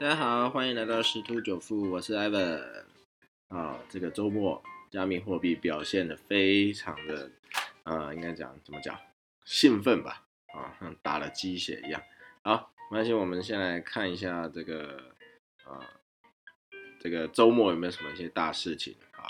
大家好，欢迎来到十突九富，我是 Evan。啊，这个周末加密货币表现的非常的，呃，应该讲怎么讲，兴奋吧？啊，像打了鸡血一样。好，没关系，我们先来看一下这个，啊，这个周末有没有什么一些大事情啊？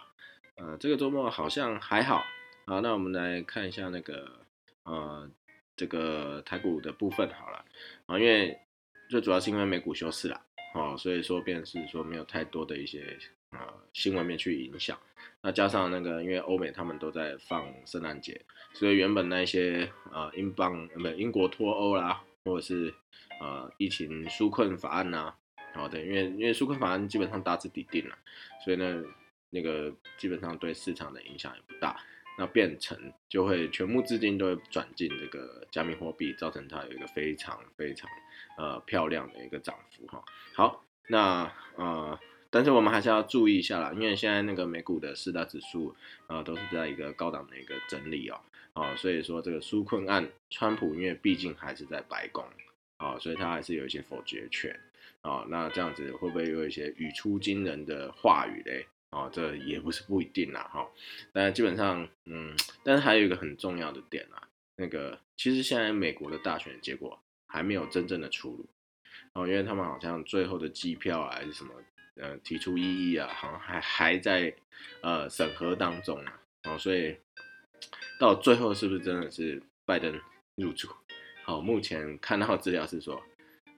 呃，这个周末好像还好。好，那我们来看一下那个，呃，这个台股的部分好了。啊，因为最主要是因为美股休市了。哦，所以说便是说没有太多的一些呃新闻面去影响，那加上那个因为欧美他们都在放圣诞节，所以原本那些呃英镑呃不英国脱欧啦，或者是呃疫情纾困法案呐，好的，因为因为纾困法案基本上大致底定了，所以呢那个基本上对市场的影响也不大。那变成就会全部资金都会转进这个加密货币，造成它有一个非常非常呃漂亮的一个涨幅哈。好，那呃，但是我们还是要注意一下啦，因为现在那个美股的四大指数啊都是在一个高档的一个整理哦，啊，所以说这个纾困案，川普因为毕竟还是在白宫啊，所以他还是有一些否决权啊，那这样子会不会有一些语出惊人的话语嘞？哦，这也不是不一定啦，哈，但基本上，嗯，但是还有一个很重要的点啊，那个其实现在美国的大选结果还没有真正的出炉，哦，因为他们好像最后的机票啊还是什么，呃，提出异议啊，好像还还在呃审核当中啊，哦，所以到最后是不是真的是拜登入主？好，目前看到资料是说，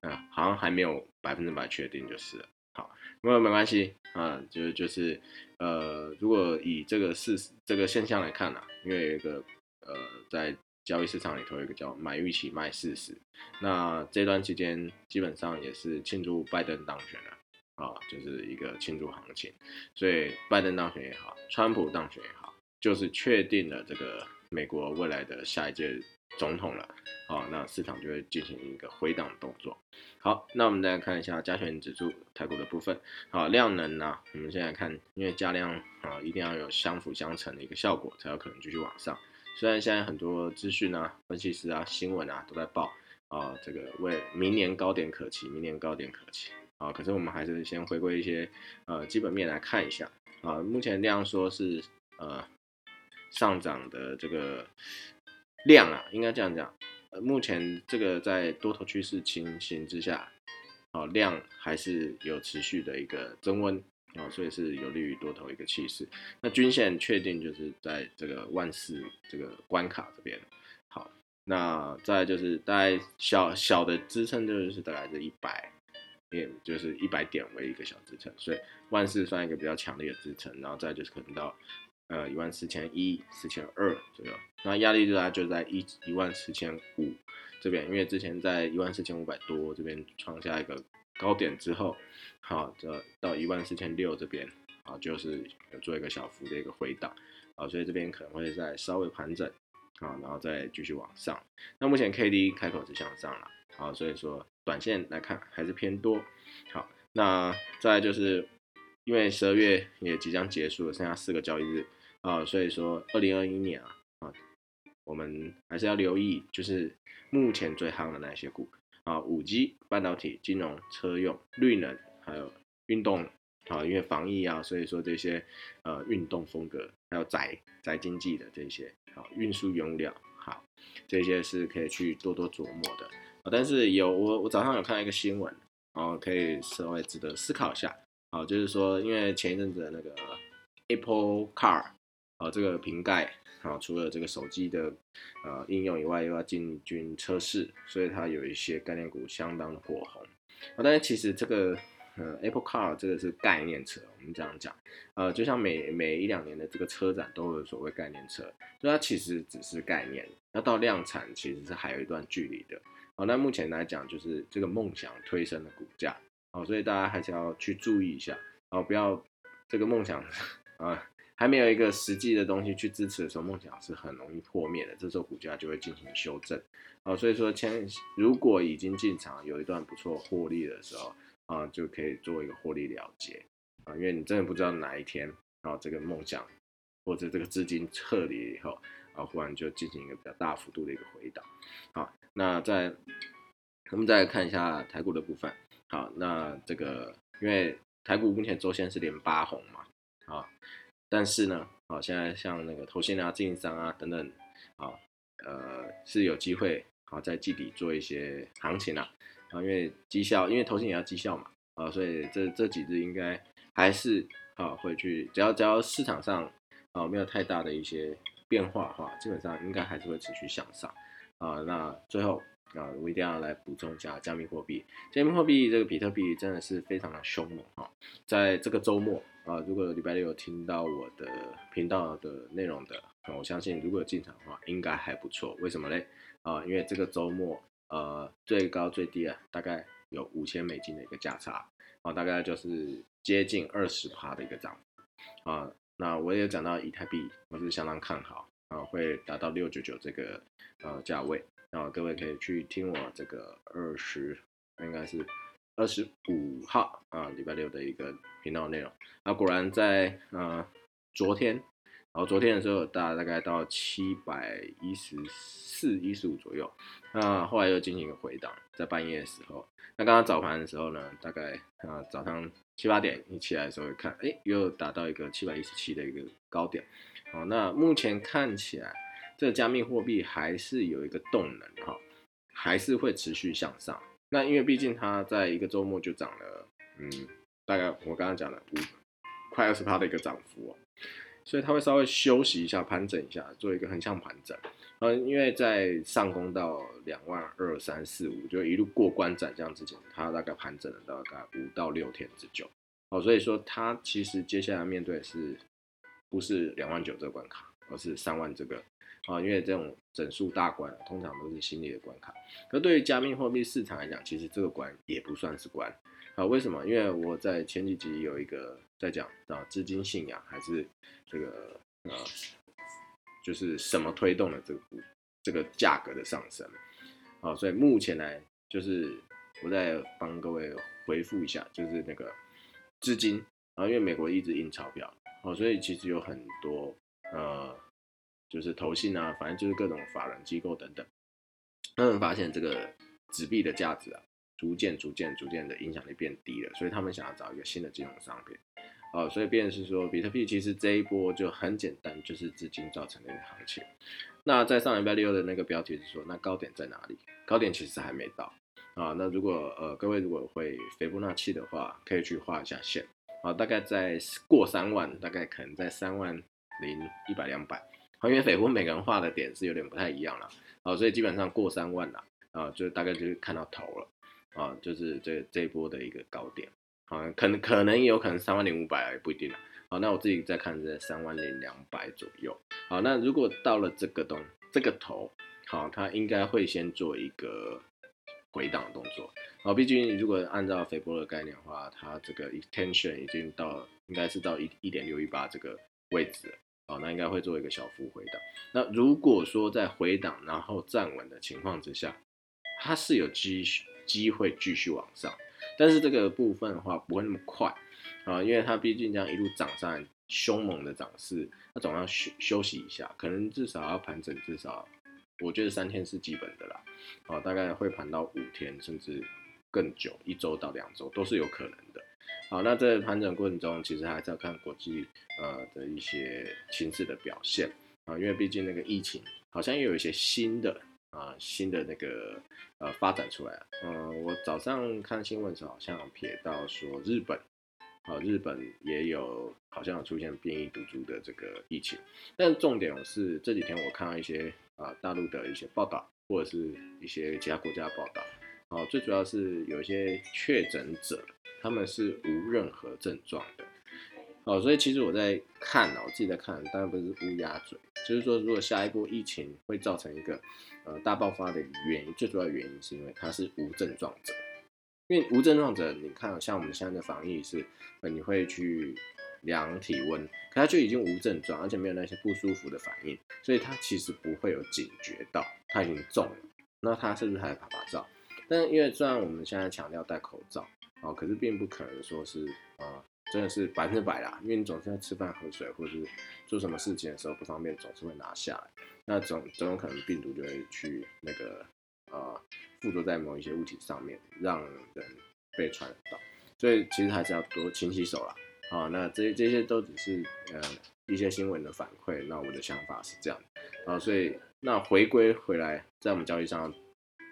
啊，好像还没有百分之百确定就是了。好，不过没关系啊，就就是，呃，如果以这个事这个现象来看呢，因为有一个呃，在交易市场里头有一个叫买预期卖事实，那这段期间基本上也是庆祝拜登当选了啊，就是一个庆祝行情，所以拜登当选也好，川普当选也好，就是确定了这个美国未来的下一届。总统了，好，那市场就会进行一个回档动作。好，那我们再来看一下加权指数台股的部分。好，量能呢，我们现在看，因为加量啊，一定要有相辅相成的一个效果，才有可能继续往上。虽然现在很多资讯啊、分析师啊、新闻啊都在报啊，这个为明年高点可期，明年高点可期啊，可是我们还是先回归一些呃基本面来看一下啊。目前量说是呃上涨的这个。量啊，应该这样讲，目前这个在多头趋势情形之下，哦，量还是有持续的一个增温啊，所以是有利于多头一个气势。那均线确定就是在这个万四这个关卡这边，好，那再就是大概小小的支撑就是大概是一百点，就是一百点为一个小支撑，所以万四算一个比较强烈的支撑，然后再就是可能到。呃，一万四千一、四千二左右，那压力就在就在一一万四千五这边，因为之前在一万四千五百多这边创下一个高点之后，好，这到一万四千六这边，啊，就是有做一个小幅的一个回档，啊，所以这边可能会再稍微盘整，啊，然后再继续往上。那目前 K D 开口是向上了，好，所以说短线来看还是偏多。好，那再就是因为十二月也即将结束了，剩下四个交易日。啊，所以说二零二一年啊，啊，我们还是要留意，就是目前最夯的那些股啊，五 G、半导体、金融、车用、绿能，还有运动啊，因为防疫啊，所以说这些呃运动风格，还有宅宅经济的这些啊，运输原料，好，这些是可以去多多琢磨的啊。但是有我我早上有看到一个新闻，然后可以稍微值得思考一下啊，就是说因为前一阵子的那个 Apple Car。啊，这个瓶盖啊，除了这个手机的呃应用以外，又要进军车市，所以它有一些概念股相当的火红啊。但是其实这个呃 Apple Car 这个是概念车，我们这样讲，呃，就像每每一两年的这个车展都有所谓概念车，所以它其实只是概念，要到量产其实是还有一段距离的。好，那目前来讲就是这个梦想推升的股价，好，所以大家还是要去注意一下，哦，不要这个梦想 啊。还没有一个实际的东西去支持的时候，梦想是很容易破灭的。这时候股价就会进行修正，啊，所以说，前如果已经进场有一段不错获利的时候，啊，就可以做一个获利了结，啊，因为你真的不知道哪一天，啊，这个梦想或者这个资金撤离以后，啊，忽然就进行一个比较大幅度的一个回档，好，那在我们再来看一下台股的部分。好，那这个因为台股目前周线是连八红嘛，好，但是呢，啊现在像那个投信啊、经营商啊等等，啊，呃是有机会啊在季底做一些行情啊，啊，因为绩效，因为投信也要绩效嘛，啊，所以这这几日应该还是啊会去，只要只要市场上啊没有太大的一些变化的话，基本上应该还是会持续向上啊。那最后。啊，我一定要来补充一下加密货币。加密货币这个比特币真的是非常的凶猛啊，在这个周末啊，如果礼拜六有听到我的频道的内容的，我相信如果有进场的话，应该还不错。为什么嘞？啊，因为这个周末呃最高最低啊，大概有五千美金的一个价差啊，大概就是接近二十趴的一个涨幅啊。那我也讲到以太币，我是相当看好啊，会达到六九九这个呃价位。那各位可以去听我这个二十，应该是二十五号啊，礼拜六的一个频道内容。那果然在呃昨天，然后昨天的时候大大概到七百一十四、一十五左右。那后来又进行一个回档，在半夜的时候。那刚刚早盘的时候呢，大概啊早上七八点一起来的时候看，哎，又达到一个七百一十七的一个高点。好，那目前看起来。这个加密货币还是有一个动能哈，还是会持续向上。那因为毕竟它在一个周末就涨了，嗯，大概我刚刚讲的五快二十趴的一个涨幅哦，所以它会稍微休息一下，盘整一下，做一个横向盘整。嗯，因为在上攻到两万二三四五，就一路过关斩将之前，它大概盘整了大概五到六天之久。哦，所以说它其实接下来面对是不是两万九这个关卡，而是三万这个。啊，因为这种整数大关通常都是心理的关卡，可对于加密货币市场来讲，其实这个关也不算是关。啊，为什么？因为我在前几集有一个在讲啊，资金信仰还是这个呃，就是什么推动了这个这个价格的上升。好，所以目前来就是我再帮各位回复一下，就是那个资金啊，因为美国一直印钞票，好，所以其实有很多呃。就是投信啊，反正就是各种法人机构等等，他们发现这个纸币的价值啊，逐渐、逐渐、逐渐的影响力变低了，所以他们想要找一个新的金融商品，哦，所以便是说，比特币其实这一波就很简单，就是资金造成的一个行情。那在上礼拜六的那个标题是说，那高点在哪里？高点其实还没到啊。那如果呃各位如果会斐波那契的话，可以去画一下线啊，大概在过三万，大概可能在三万零一百两百。因为斐波每个人画的点是有点不太一样了，啊，所以基本上过三万了，啊，就大概就是看到头了，啊，就是这这一波的一个高点，啊，可能可能有可能三万零五百也不一定了，好，那我自己再看在三万零两百左右，好，那如果到了这个东这个头，好，它应该会先做一个回档动作，好，毕竟如果按照斐波的概念的话，它这个 extension 已经到应该是到一一点六一八这个位置。好，那应该会做一个小幅回档。那如果说在回档然后站稳的情况之下，它是有机机会继续往上，但是这个部分的话不会那么快啊，因为它毕竟这样一路涨上凶猛的涨势，它总要休休息一下，可能至少要盘整，至少我觉得三天是基本的啦。啊，大概会盘到五天，甚至更久，一周到两周都是有可能的。好，那在盘整过程中，其实还是要看国际呃的一些情势的表现啊，因为毕竟那个疫情好像又有一些新的啊新的那个呃发展出来嗯，我早上看新闻时候好像瞥到说日本啊日本也有好像出现变异毒株的这个疫情，但重点是这几天我看到一些啊大陆的一些报道，或者是一些其他国家的报道，哦，最主要是有一些确诊者。他们是无任何症状，哦，所以其实我在看呢，我自己在看，当然不是乌鸦嘴，就是说，如果下一波疫情会造成一个呃大爆发的原因，最主要原因是因为他是无症状者，因为无症状者，你看像我们现在的防疫是，呃，你会去量体温，可他就已经无症状，而且没有那些不舒服的反应，所以他其实不会有警觉到他已经中了，那他是不是还拍拍照？但因为虽然我们现在强调戴口罩。哦，可是并不可能说是啊，真的是百分之百啦，因为你总是在吃饭、喝水或者是做什么事情的时候不方便，总是会拿下来，那总总有可能病毒就会去那个呃附着在某一些物体上面，让人被传染到。所以其实还是要多勤洗手啦。啊，那这这些都只是呃一些新闻的反馈。那我的想法是这样啊，所以那回归回来，在我们交易上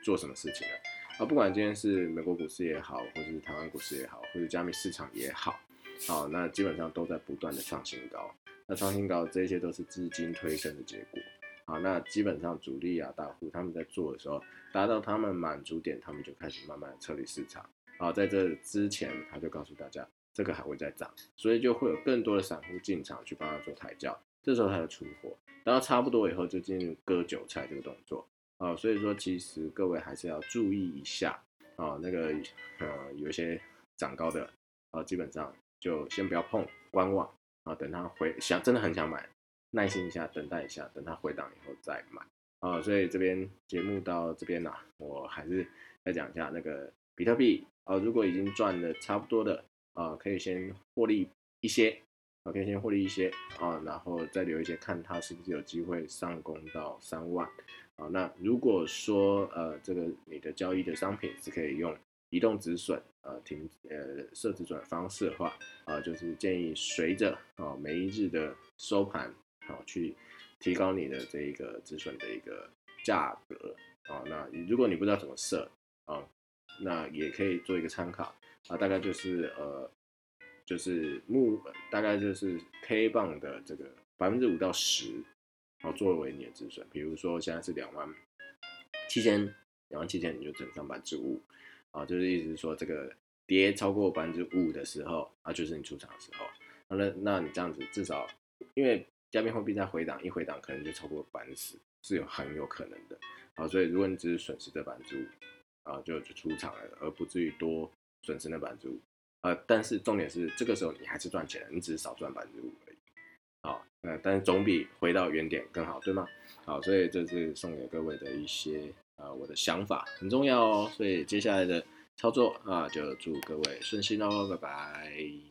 做什么事情呢？啊，不管今天是美国股市也好，或者是台湾股市也好，或者加密市场也好，好，那基本上都在不断的创新高。那创新高，这些都是资金推升的结果。好，那基本上主力啊、大户他们在做的时候，达到他们满足点，他们就开始慢慢撤离市场。好，在这之前，他就告诉大家，这个还会再涨，所以就会有更多的散户进场去帮他做抬轿。这时候他就出货，等到差不多以后，就进入割韭菜这个动作。啊，所以说其实各位还是要注意一下啊，那个呃有一些涨高的啊，基本上就先不要碰，观望啊，等它回想真的很想买，耐心一下，等待一下，等它回档以后再买啊。所以这边节目到这边呢，我还是再讲一下那个比特币啊，如果已经赚的差不多的啊，可以先获利一些，啊，可以先获利一些啊，然后再留一些，看它是不是有机会上攻到三万。啊，那如果说呃，这个你的交易的商品是可以用移动止损呃停呃设止损方式的话，啊，就是建议随着啊每一日的收盘好去提高你的这一个止损的一个价格啊。那如果你不知道怎么设啊，那也可以做一个参考啊，大概就是呃就是目大概就是 K 棒的这个百分之五到十。好，作为你的止损，比如说现在是两万七千，两万七千你就整上百分之五，啊，就是意思是说这个跌超过百分之五的时候，啊，就是你出场的时候，那那你这样子至少，因为加密货币在回档，一回档可能就超过百分之十，是有很有可能的，啊，所以如果你只是损失这百分之五，啊，就就出场了，而不至于多损失那百分之五，啊，但是重点是这个时候你还是赚钱，你只是少赚百分之五而已。好，呃，但是总比回到原点更好，对吗？好，所以这是送给各位的一些啊，我的想法很重要哦。所以接下来的操作啊，就祝各位顺心喽，拜拜。